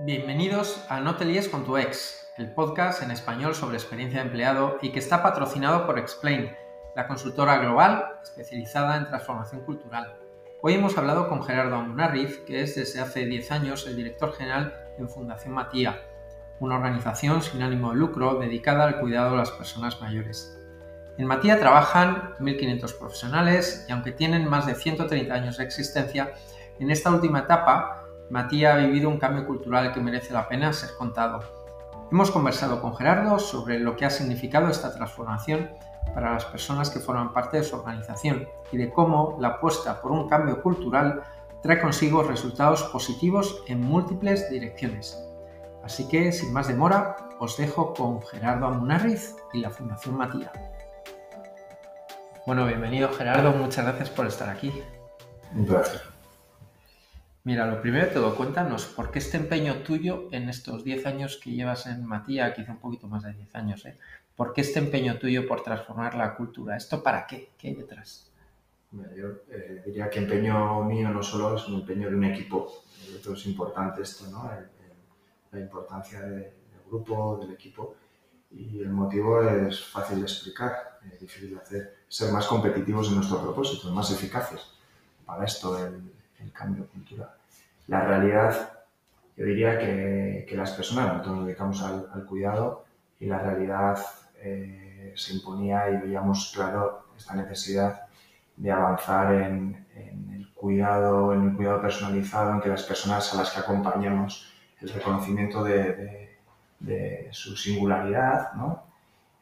Bienvenidos a No te líes con tu ex, el podcast en español sobre experiencia de empleado y que está patrocinado por Explain, la consultora global especializada en transformación cultural. Hoy hemos hablado con Gerardo Amunarriz, que es desde hace 10 años el director general en Fundación Matía, una organización sin ánimo de lucro dedicada al cuidado de las personas mayores. En Matía trabajan 1.500 profesionales y aunque tienen más de 130 años de existencia, en esta última etapa Matía ha vivido un cambio cultural que merece la pena ser contado. Hemos conversado con Gerardo sobre lo que ha significado esta transformación para las personas que forman parte de su organización y de cómo la apuesta por un cambio cultural trae consigo resultados positivos en múltiples direcciones. Así que, sin más demora, os dejo con Gerardo Amunarriz y la Fundación Matía. Bueno, bienvenido Gerardo, muchas gracias por estar aquí. Placer. Mira, lo primero de todo, cuéntanos, ¿por qué este empeño tuyo en estos 10 años que llevas en Matía, quizá un poquito más de 10 años, ¿eh? ¿por qué este empeño tuyo por transformar la cultura? ¿Esto para qué? ¿Qué hay detrás? yo eh, diría que empeño mío no solo es un empeño de un equipo, es importante esto, ¿no? la importancia del grupo, del equipo, y el motivo es fácil de explicar, es difícil de hacer, ser más competitivos en nuestro propósito, más eficaces. Para esto el cambio cultural. La realidad, yo diría que, que las personas, nosotros nos dedicamos al, cuidado y la realidad eh, se imponía y veíamos claro esta necesidad de avanzar en, el cuidado, en el cuidado personalizado, en que las personas a las que acompañemos el reconocimiento de su singularidad, ¿no?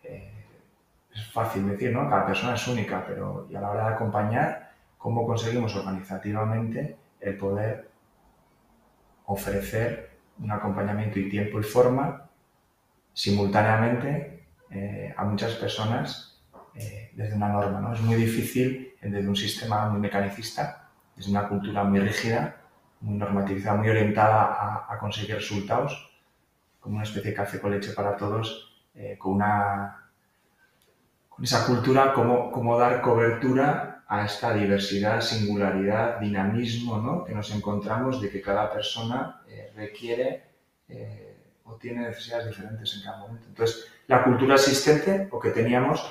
Eh, es fácil decir, ¿no? Cada persona es única, pero y a la hora de acompañar, ¿cómo conseguimos organizativamente el poder ofrecer un acompañamiento y tiempo y forma simultáneamente eh, a muchas personas eh, desde una norma. ¿no? Es muy difícil desde un sistema muy mecanicista, desde una cultura muy rígida, muy normativizada, muy orientada a, conseguir resultados, como una especie de café con leche para todos, eh, con, una, esa cultura, cómo, cómo dar cobertura a esta diversidad, singularidad, dinamismo ¿no? que nos encontramos de que cada persona eh, requiere eh, o tiene necesidades diferentes en cada momento. Entonces, la cultura existente o que teníamos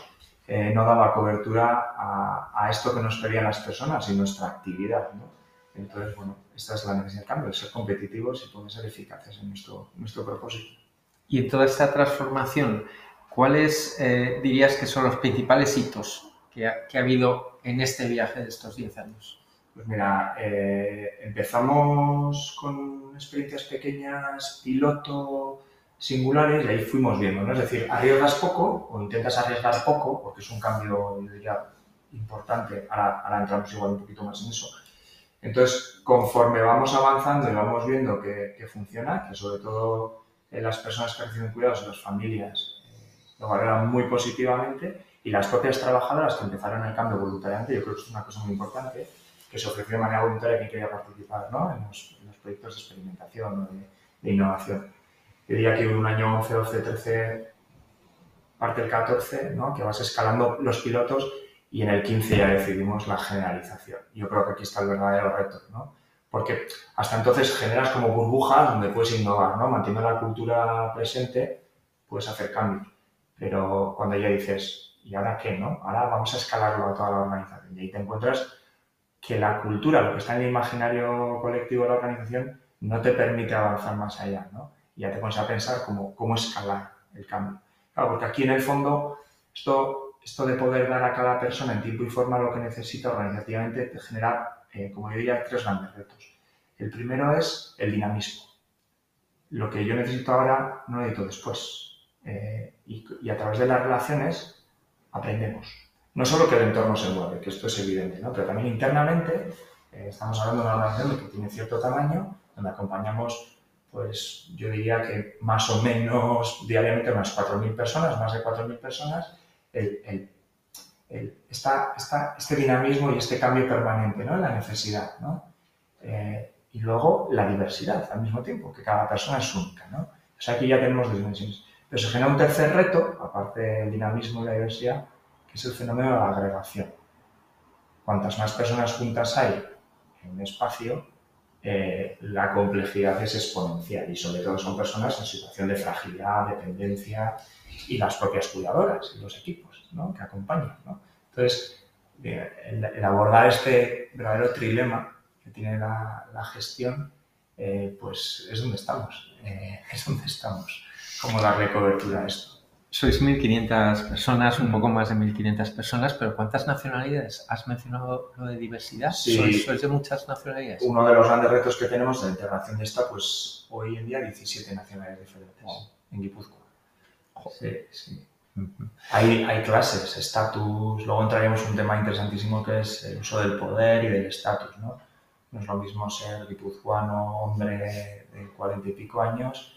eh, no daba cobertura a, a, esto que nos pedían las personas y nuestra actividad. ¿no? Entonces, bueno, esta es la necesidad del cambio, de ser competitivos y poder ser eficaces en nuestro, nuestro propósito. Y en toda esta transformación, ¿cuáles eh, dirías que son los principales hitos que ha, que ha habido en este viaje de estos 10 años? Pues mira, eh, empezamos con experiencias pequeñas, piloto, singulares, y ahí fuimos viendo, ¿no? Es decir, arriesgas poco o intentas arriesgar poco, porque es un cambio, yo diría, importante, ahora, ahora entramos igual un poquito más en eso. Entonces, conforme vamos avanzando y vamos viendo que, que funciona, que sobre todo en las personas que reciben cuidados y las familias eh, lo valoran muy positivamente, y las propias trabajadoras que empezaron el cambio voluntariamente, yo creo que es una cosa muy importante, que se ofreció de manera voluntaria quien quería participar ¿no? en, los, proyectos de experimentación, de, de, innovación. Yo diría que un año 11, 12, 13, parte del 14, ¿no? que vas escalando los pilotos y en el 15 ya decidimos la generalización. Yo creo que aquí está el verdadero reto, ¿no? porque hasta entonces generas como burbujas donde puedes innovar, ¿no? manteniendo la cultura presente, puedes hacer cambios. Pero cuando ya dices, ¿y ahora qué? No? Ahora vamos a escalarlo a toda la organización. Y ahí te encuentras que la cultura, lo que está en el imaginario colectivo de la organización, no te permite avanzar más allá. ¿no? Y ya te pones a pensar cómo, cómo escalar el cambio. Claro, porque aquí en el fondo, esto, esto de poder dar a cada persona en tiempo y forma lo que necesita organizativamente te genera, eh, como yo diría, tres grandes retos. El primero es el dinamismo. Lo que yo necesito ahora no lo necesito después. Eh, y, y a través de las relaciones aprendemos. No solo que el entorno se mueve, que esto es evidente, ¿no? pero también internamente eh, estamos hablando de una organización que tiene cierto tamaño, donde acompañamos, pues yo diría que más o menos diariamente unas 4.000 personas, más de 4.000 personas, el, el, esta, esta, este dinamismo y este cambio permanente ¿no? la necesidad. ¿no? Eh, y luego la diversidad al mismo tiempo, que cada persona es única. ¿no? O sea, aquí ya tenemos dimensiones. Pero se genera un tercer reto, aparte del dinamismo y la diversidad, que es el fenómeno de la agregación. Cuantas más personas juntas hay en un espacio, eh, la complejidad es exponencial y sobre todo son personas en situación de fragilidad, dependencia y las propias cuidadoras y los equipos ¿no? que acompañan. ¿no? Entonces, el, abordar este verdadero trilema que tiene la, la gestión, eh, pues es donde estamos, eh, es donde estamos, cómo darle cobertura a esto. Sois 1.500 personas, un poco más de 1.500 personas, pero ¿cuántas nacionalidades? ¿Has mencionado lo de diversidad? Sí. ¿Sois, de muchas nacionalidades? Uno de los grandes retos que tenemos de integración de esta, pues hoy en día 17 nacionalidades diferentes en Guipúzcoa. Sí, sí. hay, hay clases, estatus, luego entraremos en un tema interesantísimo que es el uso del poder y del estatus, ¿no? No es lo mismo ser guipuzcoano, hombre de cuarenta y pico años,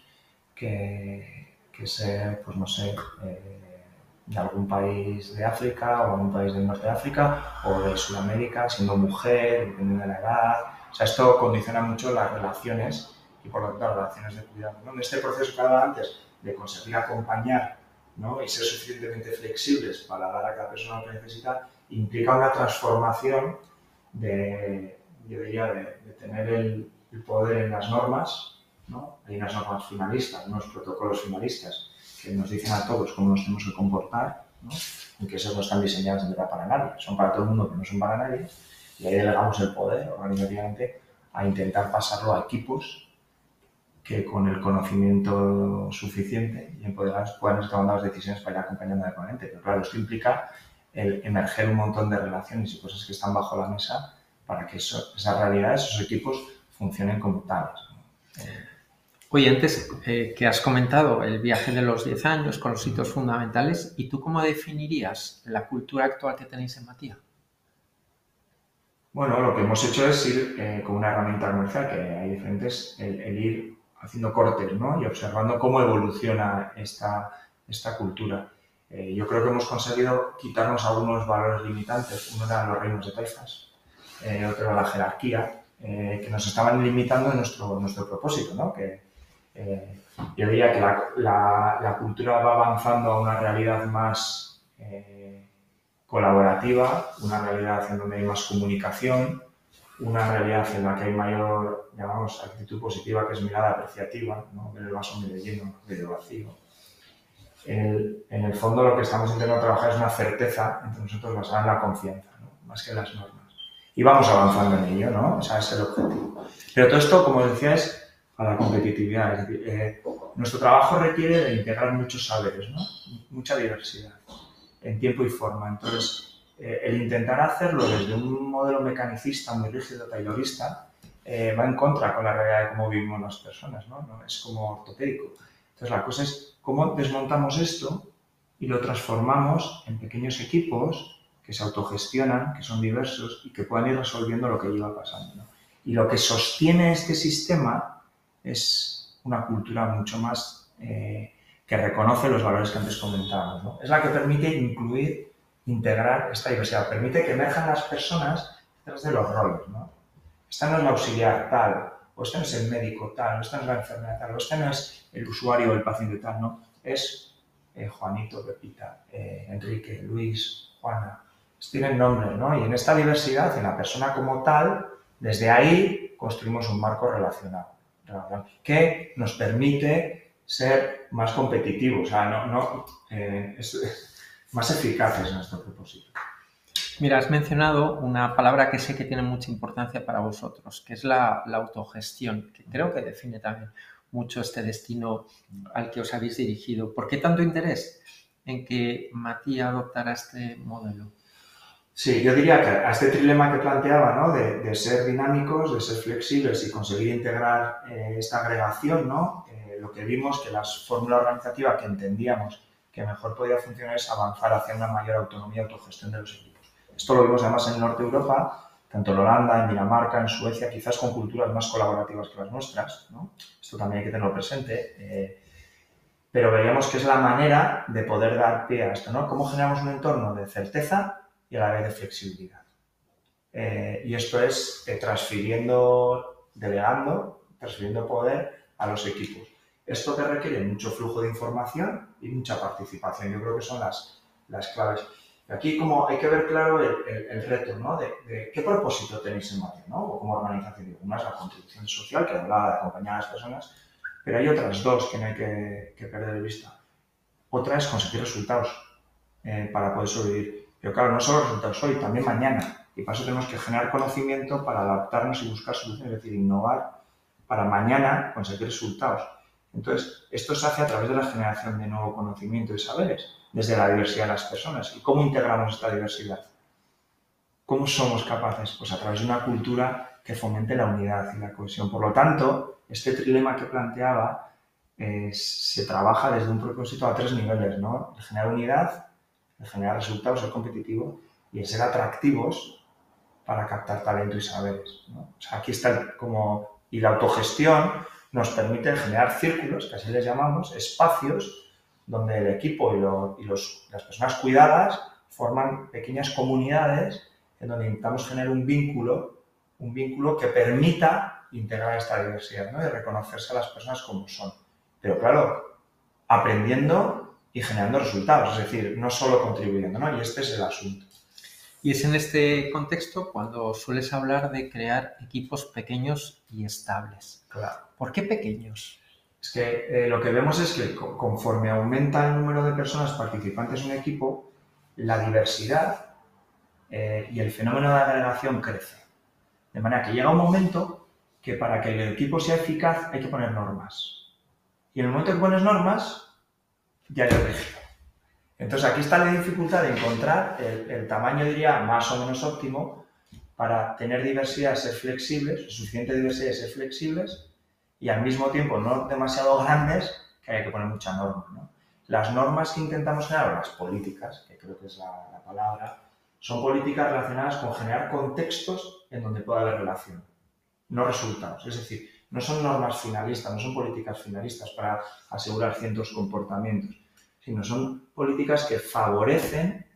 que, que ser, pues no sé, eh, de algún país de África o algún país del norte de África o de Sudamérica, siendo mujer, dependiendo de la edad. O sea, esto condiciona mucho las relaciones y por lo tanto las relaciones de cuidado. ¿no? En este proceso que hablaba antes de conseguir acompañar ¿no? y ser suficientemente flexibles para dar a cada persona lo que necesita, implica una transformación de, yo diría, de, de tener el poder en las normas ¿no? Hay unas normas finalistas, unos protocolos finalistas que nos dicen a todos cómo nos tenemos que comportar, ¿no? y que esos no están diseñados de para nadie, son para todo el mundo, pero no son para nadie, y ahí delegamos el poder organizativamente a intentar pasarlo a equipos que con el conocimiento suficiente y empoderados puedan ir tomando las decisiones para ir acompañando al ponente. Pero claro, esto implica el emerger un montón de relaciones y cosas que están bajo la mesa para que eso, esas realidades, esos equipos funcionen como tales. ¿no? Eh, Oye, antes eh, que has comentado el viaje de los 10 años con los hitos fundamentales, ¿y tú cómo definirías la cultura actual que tenéis en Matía? Bueno, lo que hemos hecho es ir eh, con una herramienta comercial que hay diferentes, el, el, ir haciendo cortes ¿no? y observando cómo evoluciona esta, esta cultura. Eh, yo creo que hemos conseguido quitarnos algunos valores limitantes. Uno eran los reinos de taifas, eh, otro era la jerarquía, eh, que nos estaban limitando en nuestro, nuestro propósito, ¿no? que, eh, yo diría que la, la, la, cultura va avanzando a una realidad más eh, colaborativa, una realidad en donde hay más comunicación, una realidad en la que hay mayor, llamamos, actitud positiva, que es mirada apreciativa, ¿no? ver el vaso medio lleno, medio vacío. El, en el fondo lo que estamos intentando trabajar es una certeza entre nosotros basada en la confianza, ¿no? más que en las normas. Y vamos avanzando en ello, ¿no? O sea, es el objetivo. Pero todo esto, como decía, es a la competitividad. Es decir, eh, nuestro trabajo requiere de integrar muchos saberes, ¿no? mucha diversidad en tiempo y forma. Entonces, eh, el intentar hacerlo desde un modelo mecanicista muy rígido, taylorista, eh, va en contra con la realidad de cómo vivimos las personas, ¿no? ¿no? Es como ortopédico. Entonces, la cosa es cómo desmontamos esto y lo transformamos en pequeños equipos que se autogestionan, que son diversos y que puedan ir resolviendo lo que lleva pasando. ¿no? Y lo que sostiene este sistema es una cultura mucho más eh, que reconoce los valores que antes comentábamos. Es la que permite incluir, integrar esta diversidad, permite que emerjan las personas detrás de los roles. ¿no? Esta no es la auxiliar tal, o este no es el médico tal, o esta no es la enfermera tal, o este no es el usuario o el paciente tal, no. Es eh, Juanito, Pepita, eh, Enrique, Luis, Juana. Tienen nombres, ¿no? Y en esta diversidad, en la persona como tal, desde ahí construimos un marco relacionado que nos permite ser más competitivos, o sea, no, eh, es, más eficaces en nuestro propósito. Mira, has mencionado una palabra que sé que tiene mucha importancia para vosotros, que es la, la, autogestión, que creo que define también mucho este destino al que os habéis dirigido. ¿Por qué tanto interés en que Matías adoptara este modelo? Sí, yo diría que a este trilema que planteaba, ¿no? de, ser dinámicos, de ser flexibles y conseguir integrar eh, esta agregación, ¿no? Eh, lo que vimos que la fórmula organizativa que entendíamos que mejor podía funcionar es avanzar hacia una mayor autonomía y autogestión de los equipos. Esto lo vimos además en el norte de Europa, tanto en Holanda, en Dinamarca, en Suecia, quizás con culturas más colaborativas que las nuestras. ¿no? Esto también hay que tenerlo presente. Eh, pero veíamos que es la manera de poder dar pie a esto, ¿no? ¿Cómo generamos un entorno de certeza y a la vez de flexibilidad. Eh, y esto es eh, transfiriendo, delegando, transfiriendo poder a los equipos. Esto te requiere mucho flujo de información y mucha participación. Yo creo que son las, las claves. Aquí como hay que ver claro el, reto, ¿no? De, qué propósito tenéis en Matia, ¿no? O como organización. Una es la contribución social, que hablaba de acompañar a las personas, pero hay otras dos que no hay que, perder de vista. Otra es conseguir resultados eh, para poder sobrevivir. Pero claro, no solo resultados hoy, también mañana. Y para eso tenemos que generar conocimiento para adaptarnos y buscar soluciones, es decir, innovar para mañana conseguir resultados. Entonces, esto se hace a través de la generación de nuevo conocimiento y saberes desde la diversidad de las personas. ¿Y cómo integramos esta diversidad? ¿Cómo somos capaces? Pues a través de una cultura que fomente la unidad y la cohesión. Por lo tanto, este trilema que planteaba eh, se trabaja desde un propósito a tres niveles, ¿no? El generar unidad, el generar resultados, ser competitivo y el ser atractivos para captar talento y saberes. Aquí está como... Y la autogestión nos permite generar círculos, que así les llamamos, espacios donde el equipo y, las personas cuidadas forman pequeñas comunidades en donde intentamos generar un vínculo, un vínculo que permita integrar esta diversidad ¿no? y reconocerse a las personas como son. Pero claro, aprendiendo y generando resultados, es decir, no solo contribuyendo, ¿no? Y este es el asunto. Y es en este contexto cuando sueles hablar de crear equipos pequeños y estables. Claro. ¿Por qué pequeños? Es que eh, lo que vemos es que conforme aumenta el número de personas participantes en un equipo, la diversidad eh, y el fenómeno de agregación crece. De manera que llega un momento que para que el equipo sea eficaz hay que poner normas. Y en el momento que pones normas, hay rígido. Entonces aquí está la dificultad de encontrar el, tamaño, diría, más o menos óptimo para tener diversidad, ser flexibles, suficiente diversidad ser flexibles, y al mismo tiempo no demasiado grandes que hay que poner mucha norma. Las normas que intentamos generar, las políticas, que creo que es la, palabra, son políticas relacionadas con generar contextos en donde pueda haber relación, no resultados. Es decir, no son normas finalistas, no son políticas finalistas para asegurar ciertos comportamientos, sino son políticas que favorecen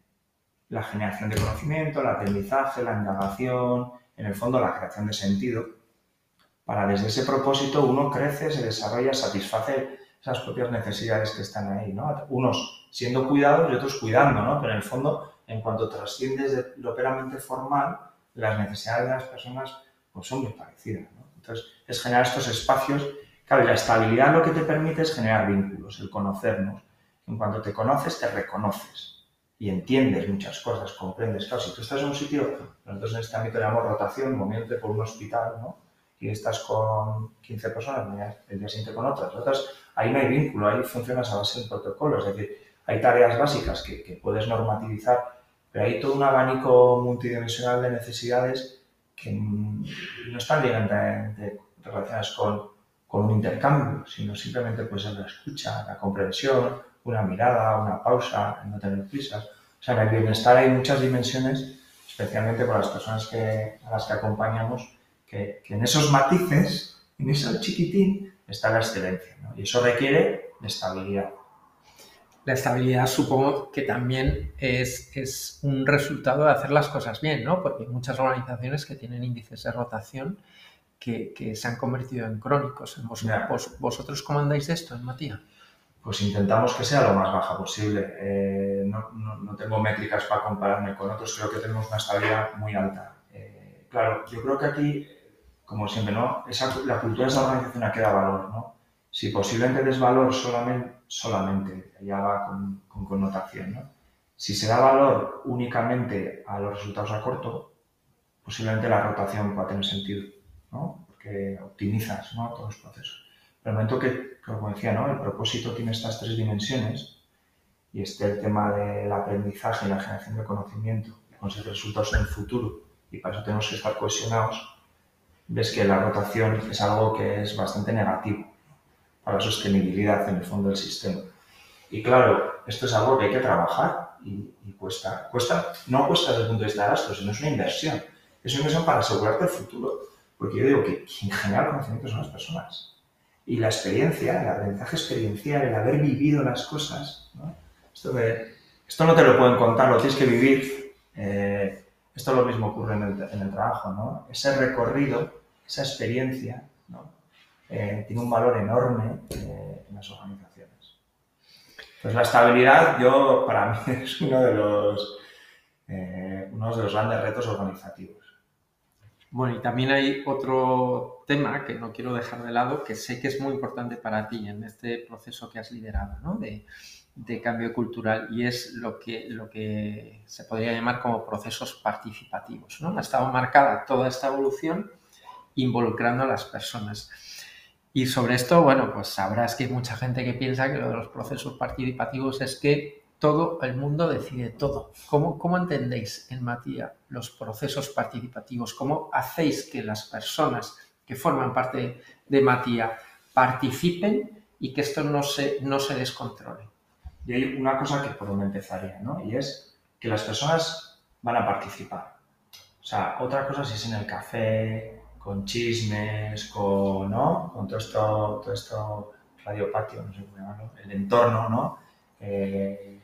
la generación de conocimiento, el aprendizaje, la indagación, en el fondo la creación de sentido para desde ese propósito uno crece, se desarrolla, satisface esas propias necesidades que están ahí, ¿no? Unos siendo cuidados y otros cuidando. Pero en el fondo, en cuanto trasciendes de lo operamente formal, las necesidades de las personas pues, son muy parecidas. Entonces, es generar estos espacios. Claro, la estabilidad lo que te permite es generar vínculos, el conocernos. En cuanto te conoces, te reconoces y entiendes muchas cosas, comprendes. Claro, si tú estás en un sitio, nosotros en este ámbito llamamos rotación, moviéndote por un hospital, ¿no? y estás con 15 personas, el día siguiente con otras. Otras, ahí no hay vínculo, ahí funcionas a base de protocolo, es decir, hay tareas básicas que, puedes normativizar, pero hay todo un abanico multidimensional de necesidades que no están directamente relacionadas con, con un intercambio, sino simplemente puede ser la escucha, la comprensión, una mirada, una pausa, no tener prisas. O sea, en el bienestar hay muchas dimensiones, especialmente con las personas que, a las que acompañamos, que, en esos matices, en ese chiquitín, está la excelencia. Y eso requiere de estabilidad. La estabilidad supongo que también es, es, un resultado de hacer las cosas bien, ¿no? Porque hay muchas organizaciones que tienen índices de rotación que, que se han convertido en crónicos. ¿Vos, ¿Vosotros cómo andáis de esto Matías? Pues intentamos que sea lo más baja posible. Eh, no, no, no, tengo métricas para compararme con otros, creo que tenemos una estabilidad muy alta. Eh, claro, yo creo que aquí como siempre, ¿no? Esa, la cultura de esa organización a que da valor, ¿no? Si posiblemente des valor solamente, solamente ya va con, con, connotación, ¿no? Si se da valor únicamente a los resultados a corto, posiblemente la rotación va a tener sentido, ¿no? Porque optimizas, ¿no? Todos los procesos. Pero el momento que, como decía, ¿no? El propósito tiene estas tres dimensiones y este el tema del aprendizaje y la generación de conocimiento, conseguir resultados en el futuro y para eso tenemos que estar cohesionados, ves que la rotación es algo que es bastante negativo para la sostenibilidad en el fondo del sistema. Y claro, esto es algo que hay que trabajar y, cuesta. cuesta. No cuesta desde el punto de vista de gasto, sino es una inversión. Es una inversión para asegurarte el futuro. Porque yo digo que quien genera conocimiento son las personas. Y la experiencia, el aprendizaje experiencial, el haber vivido las cosas. Esto, no te lo pueden contar, lo tienes que vivir. Eh, esto lo mismo ocurre en el, en el trabajo, ¿no? Ese recorrido esa experiencia eh, tiene un valor enorme eh, en las organizaciones. Pues la estabilidad, yo, para mí, es uno de los, eh, uno de los grandes retos organizativos. Bueno, y también hay otro tema que no quiero dejar de lado, que sé que es muy importante para ti en este proceso que has liderado, ¿no? de, cambio cultural, y es lo que, lo que se podría llamar como procesos participativos. ¿no? Ha estado marcada toda esta evolución involucrando a las personas. Y sobre esto, bueno, pues sabrás que hay mucha gente que piensa que lo de los procesos participativos es que todo el mundo decide todo. ¿Cómo, cómo entendéis en Matía los procesos participativos? ¿Cómo hacéis que las personas que forman parte de Matía participen y que esto no se, no se descontrole? Y hay una cosa que por donde empezaría, ¿no? Y es que las personas van a participar. O sea, otra cosa si es en el café, con chismes, con, ¿no? con todo esto, todo esto radiopatio, no sé cómo llamarlo, el entorno, ¿no? Eh,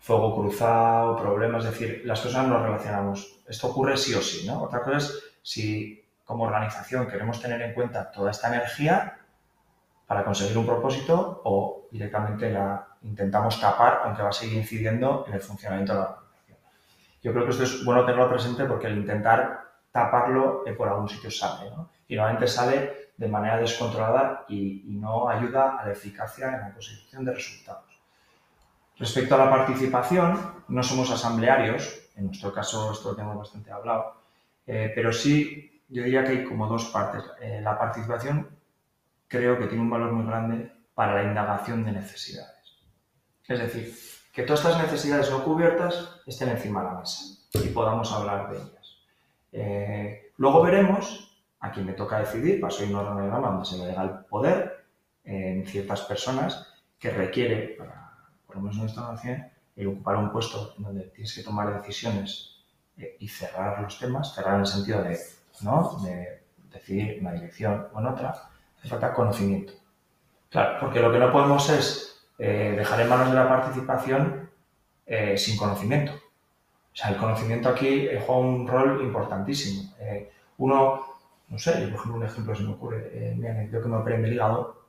fuego cruzado, problemas, es decir, las personas nos relacionamos. Esto ocurre sí o sí, ¿no? Otra cosa es si como organización queremos tener en cuenta toda esta energía para conseguir un propósito o directamente la intentamos tapar, aunque va a seguir incidiendo en el funcionamiento de la organización. Yo creo que esto es bueno tenerlo presente porque el intentar taparlo por algún sitio sale. ¿no? Y normalmente sale de manera descontrolada y, no ayuda a la eficacia en la consecución de resultados. Respecto a la participación, no somos asamblearios, en nuestro caso esto lo tenemos bastante hablado, eh, pero sí yo diría que hay como dos partes. Eh, la participación creo que tiene un valor muy grande para la indagación de necesidades. Es decir, que todas estas necesidades no cubiertas estén encima de la mesa y podamos hablar de ellas. Eh, luego veremos a quién le toca decidir, paso un organigrama donde se le da el poder en ciertas personas que requiere, para, por lo menos en esta nación, el ocupar un puesto donde tienes que tomar decisiones eh, y cerrar los temas, cerrar en el sentido de, ¿no? de decidir en una dirección o en otra, hace falta conocimiento. Claro, porque lo que no podemos es eh, dejar en manos de la participación sin conocimiento. O sea, el conocimiento aquí eh, juega un rol importantísimo. Eh, uno, no sé, por ejemplo, un ejemplo se me ocurre, eh, yo que me operen el hígado,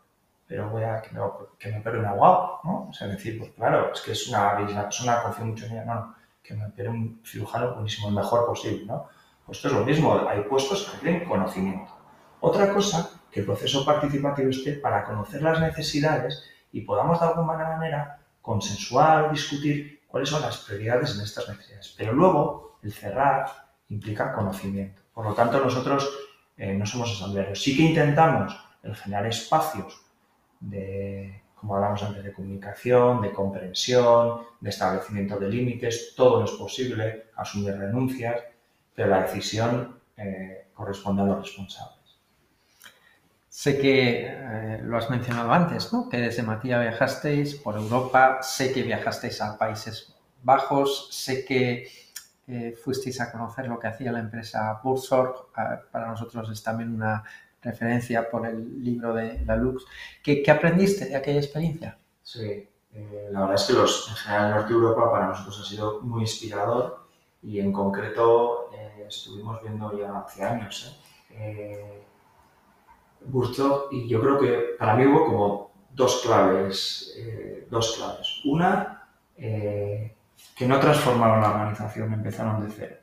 pero voy a que que me opere un abogado, ¿no? O sea, decir, pues claro, es que es una, la persona confía mucho en ella, no, no, que me opere un cirujano buenísimo, el mejor posible, ¿no? Pues esto es lo mismo, hay puestos que tienen conocimiento. Otra cosa, que el proceso participativo esté para conocer las necesidades y podamos de alguna manera consensuar, discutir cuáles son las prioridades en estas necesidades. Pero luego, el cerrar implica conocimiento. Por lo tanto, nosotros eh, no somos asamblearios. Sí que intentamos el generar espacios de, como hablamos antes, de comunicación, de comprensión, de establecimiento de límites. Todo es posible, asumir renuncias, pero la decisión eh, corresponde a los responsables. Sé que eh, lo has mencionado antes, ¿no? que desde Matía viajasteis por Europa, sé que viajasteis a Países Bajos, sé que eh, fuisteis a conocer lo que hacía la empresa Bursor, para nosotros es también una referencia por el libro de la Lux. ¿Qué, aprendiste de aquella experiencia? Sí, eh, la verdad es que los, en general el norte de Europa para nosotros ha sido muy inspirador y en concreto estuvimos viendo ya hace años gustó y yo creo que para mí hubo como dos claves, eh, dos claves. Una, eh, que no transformaron la organización, empezaron de cero.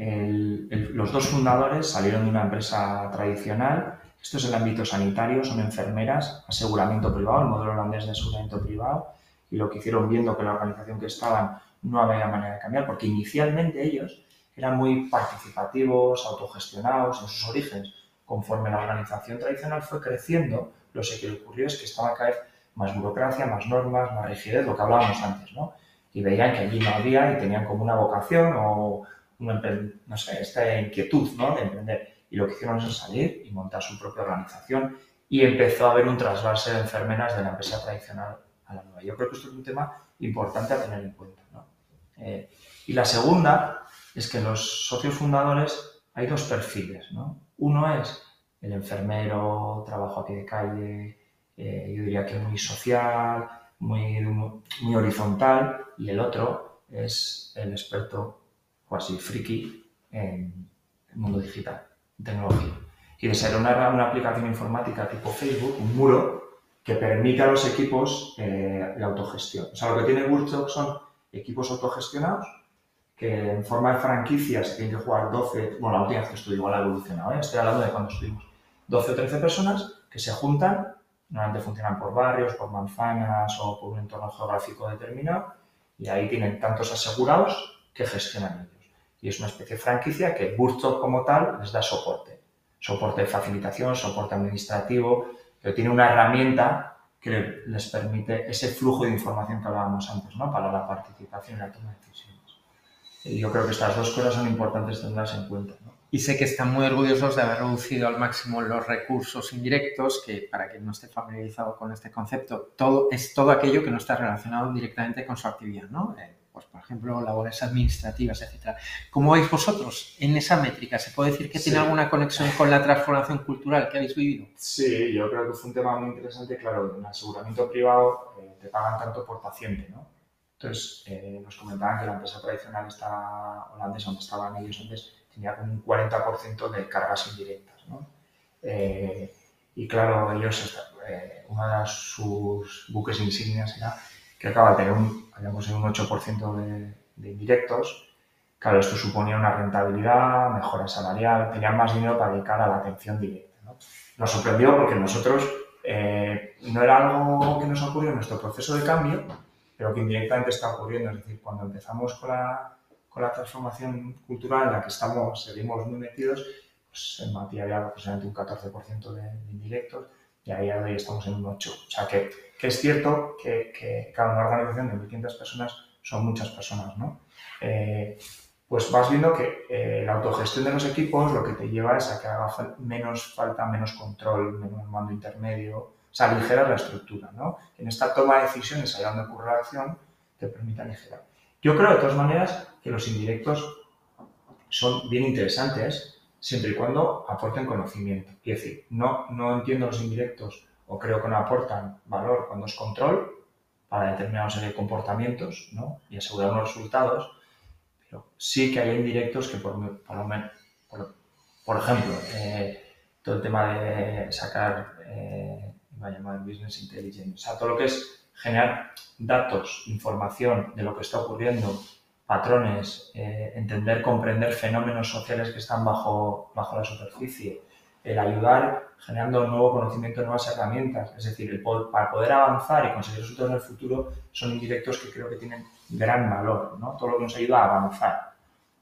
Los dos fundadores salieron de una empresa tradicional, esto es el ámbito sanitario, son enfermeras, aseguramiento privado, el modelo holandés de aseguramiento privado, y lo que hicieron viendo que la organización que estaban no había manera de cambiar, porque inicialmente ellos eran muy participativos, autogestionados en sus orígenes, conforme la organización tradicional fue creciendo, lo que ocurrió es que estaba cada vez más burocracia, más normas, más rigidez, lo que hablábamos antes, ¿no? Y veían que allí no había y tenían como una vocación o una, no sé, esta inquietud, ¿no? De emprender. Y lo que hicieron es salir y montar su propia organización y empezó a haber un trasvase de enfermeras de la empresa tradicional a la nueva. Yo creo que esto es un tema importante a tener en cuenta, ¿no? Eh, y la segunda es que en los socios fundadores hay dos perfiles, ¿no? Uno es el enfermero, trabajo a pie de calle, eh, yo diría que muy social, muy, muy horizontal, y el otro es el experto casi friki en el mundo digital, tecnología. Y desarrollar una, aplicación informática tipo Facebook, un muro, que permite a los equipos eh, la autogestión. O sea, lo que tiene Workshop son equipos autogestionados que en forma de franquicia se tienen que jugar 12, bueno, la última vez que estuve igual ha evolucionado, ¿eh? estoy hablando de cuando estuvimos, 12 o 13 personas que se juntan, normalmente funcionan por barrios, por manzanas o por un entorno geográfico determinado, y ahí tienen tantos asegurados que gestionan ellos. Y es una especie de franquicia que Burstop como tal les da soporte. Soporte de facilitación, soporte administrativo, pero tiene una herramienta que les permite ese flujo de información que hablábamos antes, ¿no? Para la participación y la toma de decisiones. Y yo creo que estas dos cosas son importantes tenerlas en cuenta, ¿no? Y sé que están muy orgullosos de haber reducido al máximo los recursos indirectos, que para quien no esté familiarizado con este concepto, todo, es todo aquello que no está relacionado directamente con su actividad, ¿no? Eh, pues, por ejemplo, labores administrativas, etcétera. ¿Cómo veis vosotros en esa métrica? ¿Se puede decir que tiene alguna conexión con la transformación cultural que habéis vivido? Sí, yo creo que fue un tema muy interesante. Claro, en el aseguramiento privado eh, te pagan tanto por paciente, ¿no? Entonces, eh, nos comentaban que la empresa tradicional esta holandesa, donde estaban ellos antes, tenía como un 40% de cargas indirectas. ¿no? Eh, y claro, ellos, eh, uno de sus buques insignias era que acaba de tener un, habíamos un 8% de, de, indirectos. Claro, esto suponía una rentabilidad, mejora salarial, tenían más dinero para dedicar a la atención directa. ¿no? Nos sorprendió porque nosotros eh, no era algo que nos ocurrió en nuestro proceso de cambio, pero que indirectamente está ocurriendo. Es decir, cuando empezamos con la, con la transformación cultural en la que estamos, seguimos muy metidos, pues en Mati había aproximadamente un 14% de, de, indirectos y ahí hoy estamos en un 8%. O sea que, que es cierto que, que, cada una organización de 1.500 personas son muchas personas, ¿no? Eh, pues vas viendo que eh, la autogestión de los equipos lo que te lleva es a que haga fal menos falta, menos control, menos mando intermedio, o sea, aligerar la estructura, ¿no? En esta toma de decisiones, ahí donde ocurre la acción, te permite aligerar. Yo creo, de todas maneras, que los indirectos son bien interesantes siempre y cuando aporten conocimiento. Es decir, no, no entiendo los indirectos o creo que no aportan valor cuando es control para determinar una serie de comportamientos ¿no? y asegurar unos resultados, pero sí que hay indirectos que por, por ejemplo, eh, todo el tema de sacar, eh, va a llamar business intelligence, o sea, todo lo que es generar datos, información de lo que está ocurriendo, patrones, eh, entender, comprender fenómenos sociales que están bajo, bajo la superficie, el ayudar generando nuevo conocimiento, nuevas herramientas, es decir, el poder, para poder avanzar y conseguir resultados en el futuro son indirectos que creo que tienen gran valor, ¿no? Todo lo que nos ayuda a avanzar,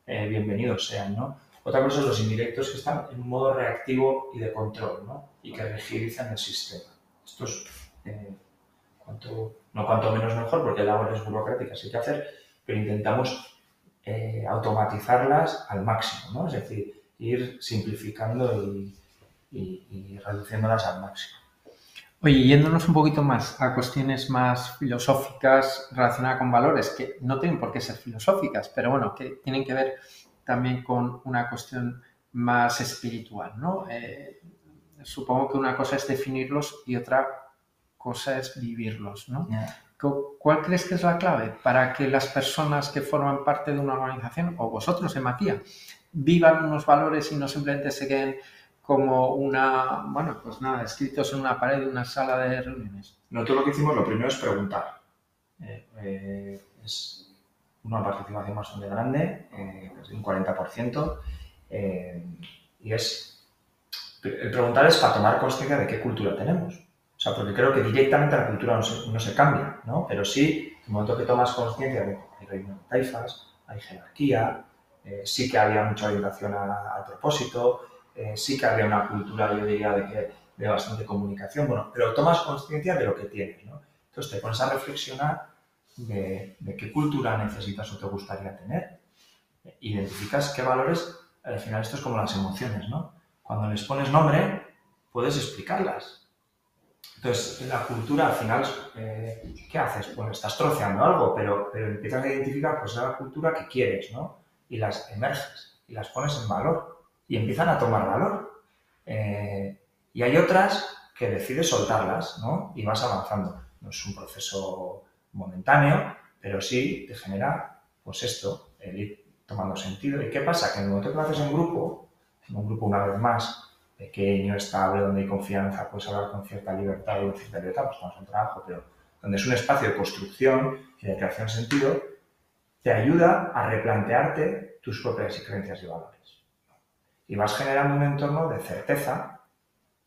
eh, bienvenidos sean, ¿no? Otra cosa son los indirectos que están en un modo reactivo y de control, ¿no? Y que rigidizan el sistema. Estos eh, cuanto, no cuanto menos mejor, porque hay labores burocráticas hay que hacer, pero intentamos eh, automatizarlas al máximo, ¿no? Es decir, ir simplificando y, y, y, reduciéndolas al máximo. Oye, yéndonos un poquito más a cuestiones más filosóficas relacionadas con valores, que no tienen por qué ser filosóficas, pero bueno, que tienen que ver también con una cuestión más espiritual, ¿no? Eh, supongo que una cosa es definirlos y otra cosa es vivirlos, ¿no? Yeah. ¿Cuál crees que es la clave para que las personas que forman parte de una organización, o vosotros en Matía, vivan unos valores y no simplemente se queden como una, bueno, pues nada, escritos en una pared de una sala de reuniones? Nosotros lo que hicimos, lo primero es preguntar. Eh, eh, es una participación bastante grande, eh, un 40%, y es, el preguntar es para tomar conciencia de qué cultura tenemos. O sea, porque creo que directamente la cultura no se, no se cambia, ¿no? Pero sí, en el momento que tomas conciencia de que hay reino de taifas, hay jerarquía, eh, sí que había mucha orientación al propósito, eh, sí que había una cultura, yo diría, de, de bastante comunicación, bueno, pero tomas conciencia de lo que tienes, ¿no? Entonces te pones a reflexionar de, de qué cultura necesitas o te gustaría tener. Identificas qué valores, al final esto es como las emociones, ¿no? Cuando les pones nombre, puedes explicarlas entonces, la cultura al final, eh, ¿qué haces? Pues estás troceando algo, pero, pero empiezas a identificar pues la cultura que quieres, ¿no? Y las emerges y las pones en valor y empiezan a tomar valor. Eh, y hay otras que decides soltarlas, ¿no? Y vas avanzando. No es un proceso momentáneo, pero sí te genera, pues esto, el ir tomando sentido. ¿Y qué pasa? Que en el momento que lo haces en grupo, en un grupo una vez más, pequeño, estable, donde hay confianza, puedes hablar con cierta libertad con cierta libertad, pues estamos en trabajo, pero donde es un espacio de construcción y de creación de sentido, te ayuda a replantearte tus propias creencias y valores. Y vas generando un entorno de certeza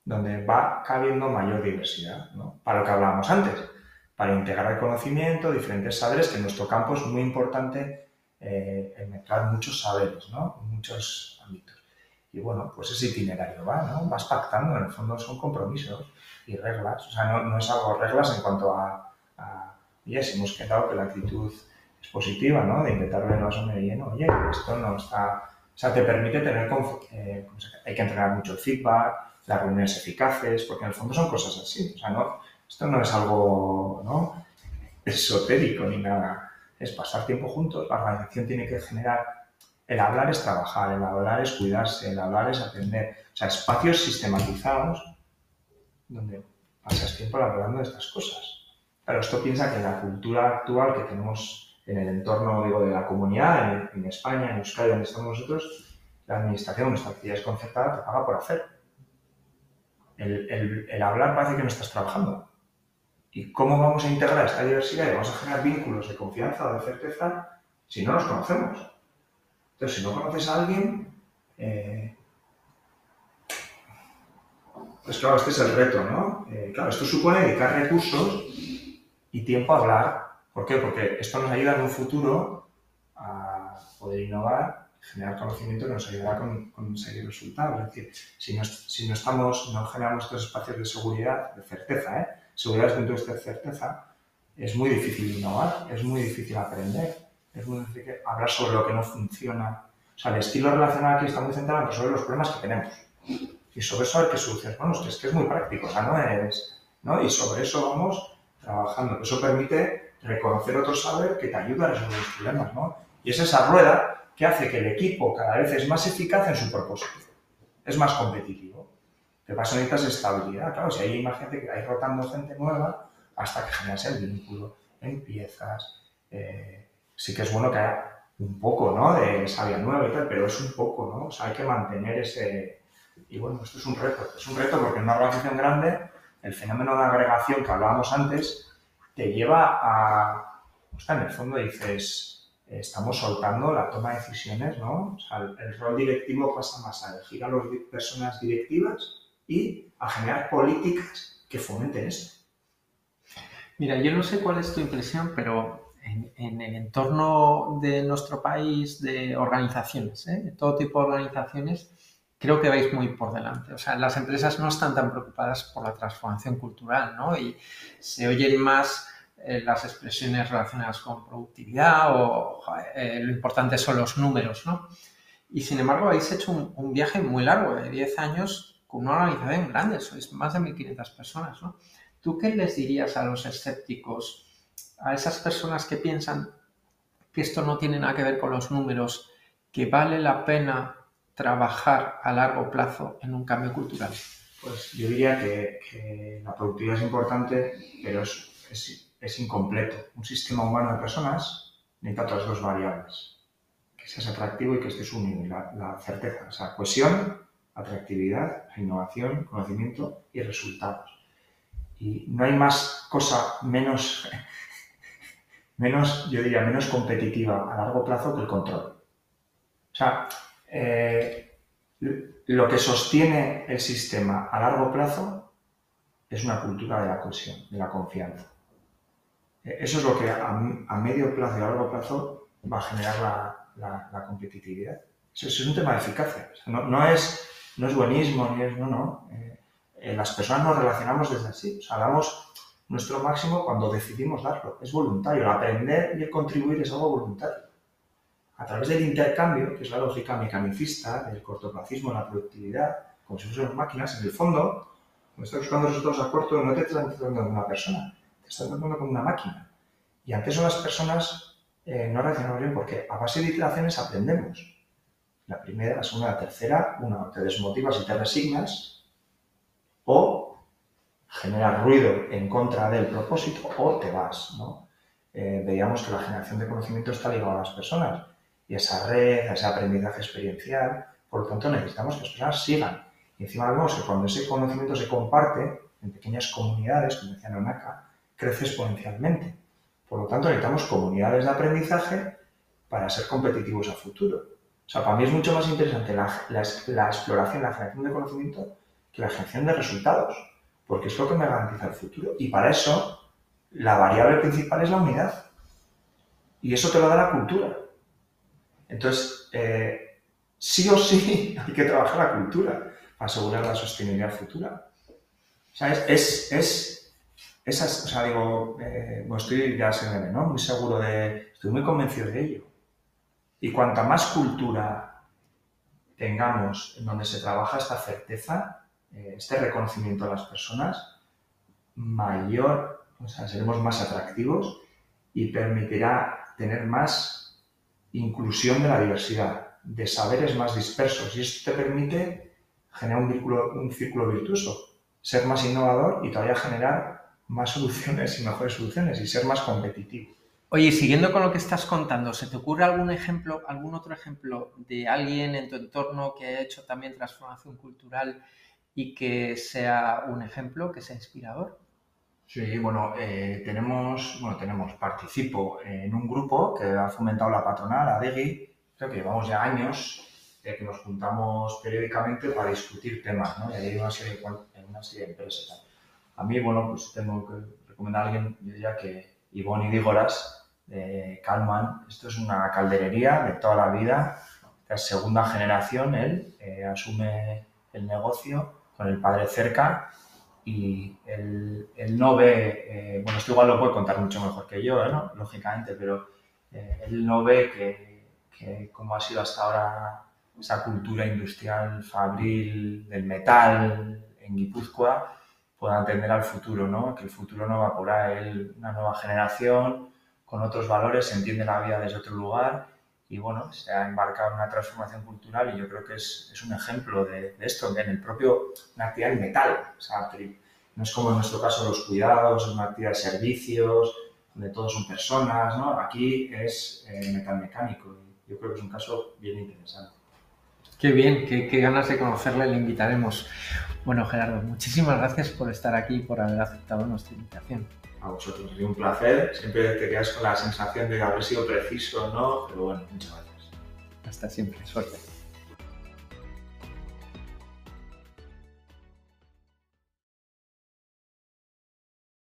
donde va cabiendo mayor diversidad. Para lo que hablábamos antes, para integrar el conocimiento, diferentes saberes, que en nuestro campo es muy importante eh, mezclar muchos saberes, ¿no? muchos ámbitos. Y bueno, pues ese itinerario va, ¿no? Vas pactando, en el fondo son compromisos y reglas. O sea, no, no es algo reglas en cuanto a, a oye, si hemos quedado que la actitud es positiva, ¿no? De intentar ver el vaso medio lleno, oye, esto no está... O sea, te permite tener... Eh, hay que entregar mucho el feedback, las reuniones eficaces, porque en el fondo son cosas así. O sea, no, esto no es algo, ¿no? Esotérico ni nada. Es pasar tiempo juntos. La organización tiene que generar el hablar es trabajar, el hablar es cuidarse, el hablar es aprender. O sea, espacios sistematizados donde pasas tiempo hablando de estas cosas. Pero esto piensa que la cultura actual que tenemos en el entorno digo, de la comunidad, en, España, en Euskadi, donde estamos nosotros, la administración, nuestra actividad es concertada, te paga por hacer. El, el hablar parece que no estás trabajando. ¿Y cómo vamos a integrar esta diversidad y vamos a generar vínculos de confianza o de certeza si no nos conocemos? Entonces, si no conoces a alguien, eh, pues claro, este es el reto, ¿no? Eh, claro, esto supone dedicar recursos y tiempo a hablar. ¿Por qué? Porque esto nos ayuda en un futuro a poder innovar, generar conocimiento que nos ayudará a conseguir resultados. Es decir, si no, si no estamos, no generamos estos espacios de seguridad, de certeza, ¿eh? Seguridad desde de certeza, es muy difícil innovar, es muy difícil aprender muy difícil hablar sobre lo que no funciona. O sea, el estilo relacional aquí está muy centrado en resolver los problemas que tenemos. Y sobre eso hay que solucionar. Bueno, es que es muy práctico, o sea, no es... ¿no? Y sobre eso vamos trabajando. Eso permite reconocer otro saber que te ayuda a resolver los problemas, ¿no? Y es esa rueda que hace que el equipo cada vez es más eficaz en su propósito. Es más competitivo. Te pasa necesitas estabilidad. Claro, si hay, imagínate que hay rotando gente nueva hasta que generas el vínculo, empiezas, eh, sí que es bueno que haya un poco, ¿no? De sabia nueva y tal, pero es un poco, ¿no? O sea, hay que mantener ese... Y bueno, esto es un reto. Es un reto porque en una organización grande, el fenómeno de agregación que hablábamos antes, te lleva a... O sea, en el fondo dices, estamos soltando la toma de decisiones, ¿no? O sea, el, rol directivo pasa más a elegir a las personas directivas y a generar políticas que fomenten esto. Mira, yo no sé cuál es tu impresión, pero en, el entorno de nuestro país de organizaciones, ¿eh? de todo tipo de organizaciones, creo que vais muy por delante. O sea, las empresas no están tan preocupadas por la transformación cultural, ¿no? Y se oyen más eh, las expresiones relacionadas con productividad o eh, lo importante son los números, ¿no? Y sin embargo, habéis hecho un, un, viaje muy largo, de 10 años, con una organización grande, sois más de 1.500 personas, ¿no? ¿Tú qué les dirías a los escépticos? A esas personas que piensan que esto no tiene nada que ver con los números, que vale la pena trabajar a largo plazo en un cambio cultural? Pues yo diría que, la productividad es importante, pero es, incompleto. Un sistema humano de personas necesita otras dos variables. Que seas atractivo y que estés unido. La, la certeza, o sea, cohesión, atractividad, innovación, conocimiento y resultados. Y no hay más cosa menos menos, yo diría, menos competitiva a largo plazo que el control. O sea, eh, lo que sostiene el sistema a largo plazo es una cultura de la cohesión, de la confianza. Eh, eso es lo que a, medio plazo y a largo plazo va a generar la, competitividad. Eso, es un tema de eficacia. no, es, no es buenismo, ni es, no, no. Eh, las personas nos relacionamos desde así. O sea, damos nuestro máximo cuando decidimos darlo. Es voluntario. El aprender y el contribuir es algo voluntario. A través del intercambio, que es la lógica mecanicista del cortoplacismo la productividad, como si fuésemos máquinas, en el fondo, cuando estás buscando resultados a corto, no te estás tratando con una persona, te estás tratando con una máquina. Y antes son las personas eh, no reaccionamos bien porque a base de iteraciones aprendemos. La primera, la segunda, la tercera, una, te desmotivas y te resignas, o generar ruido en contra del propósito o te vas. ¿no? Eh, veíamos que la generación de conocimiento está ligada a las personas y esa red, ese aprendizaje experiencial, por lo tanto necesitamos que las personas sigan. Y encima vemos que cuando ese conocimiento se comparte en pequeñas comunidades, como decía Nonaka, crece exponencialmente. Por lo tanto necesitamos comunidades de aprendizaje para ser competitivos a futuro. O sea, para mí es mucho más interesante la, la exploración, la generación de conocimiento que la generación de resultados, porque es lo que me garantiza el futuro. Y para eso, la variable principal es la unidad. Y eso te lo da la cultura. Entonces, eh, sí o sí hay que trabajar la cultura para asegurar la sostenibilidad futura. O sea, es, es, esas, o sea, digo, eh, estoy ya se ¿no? Muy seguro de, estoy muy convencido de ello. Y cuanta más cultura tengamos en donde se trabaja esta certeza, eh, este reconocimiento a las personas, mayor, o sea, seremos más atractivos y permitirá tener más inclusión de la diversidad, de saberes más dispersos. Y esto te permite generar un círculo, un círculo virtuoso, ser más innovador y todavía generar más soluciones y mejores soluciones y ser más competitivo. Oye, siguiendo con lo que estás contando, ¿se te ocurre algún ejemplo, algún otro ejemplo de alguien en tu entorno que ha hecho también transformación cultural y que sea un ejemplo, que sea inspirador? Sí, bueno, eh, tenemos, bueno, tenemos, participo en un grupo que ha fomentado la patronal, ADEGI, creo que llevamos ya años de que nos juntamos periódicamente para discutir temas, ¿no? Y hay una serie, en una serie de empresas. A mí, bueno, pues tengo que recomendar a alguien, yo diría que Ivonne Dígoras, de Calman, esto es una calderería de toda la vida, la segunda generación, él eh, asume el negocio con el padre cerca y él, no ve, eh, bueno, esto igual lo puede contar mucho mejor que yo, lógicamente, pero eh, él no ve que, que como ha sido hasta ahora esa cultura industrial fabril del metal en Guipúzcoa pueda atender al futuro, ¿no? que el futuro no va por ahí, una nueva generación con otros valores, entiende la vida desde otro lugar y bueno, se ha embarcado en una transformación cultural y yo creo que es, es un ejemplo de, esto, en el propio, una actividad en metal, o sea, no es como en nuestro caso los cuidados, es una actividad de servicios, donde todos son personas, ¿no? Aquí es eh, metal mecánico yo creo que es un caso bien interesante. Qué bien, qué, qué, ganas de conocerle, le invitaremos. Bueno, Gerardo, muchísimas gracias por estar aquí y por haber aceptado nuestra invitación a vosotros. Ha un placer. Siempre te quedas con la sensación de haber sido preciso, ¿no? Pero bueno, muchas gracias. Hasta siempre. Suerte.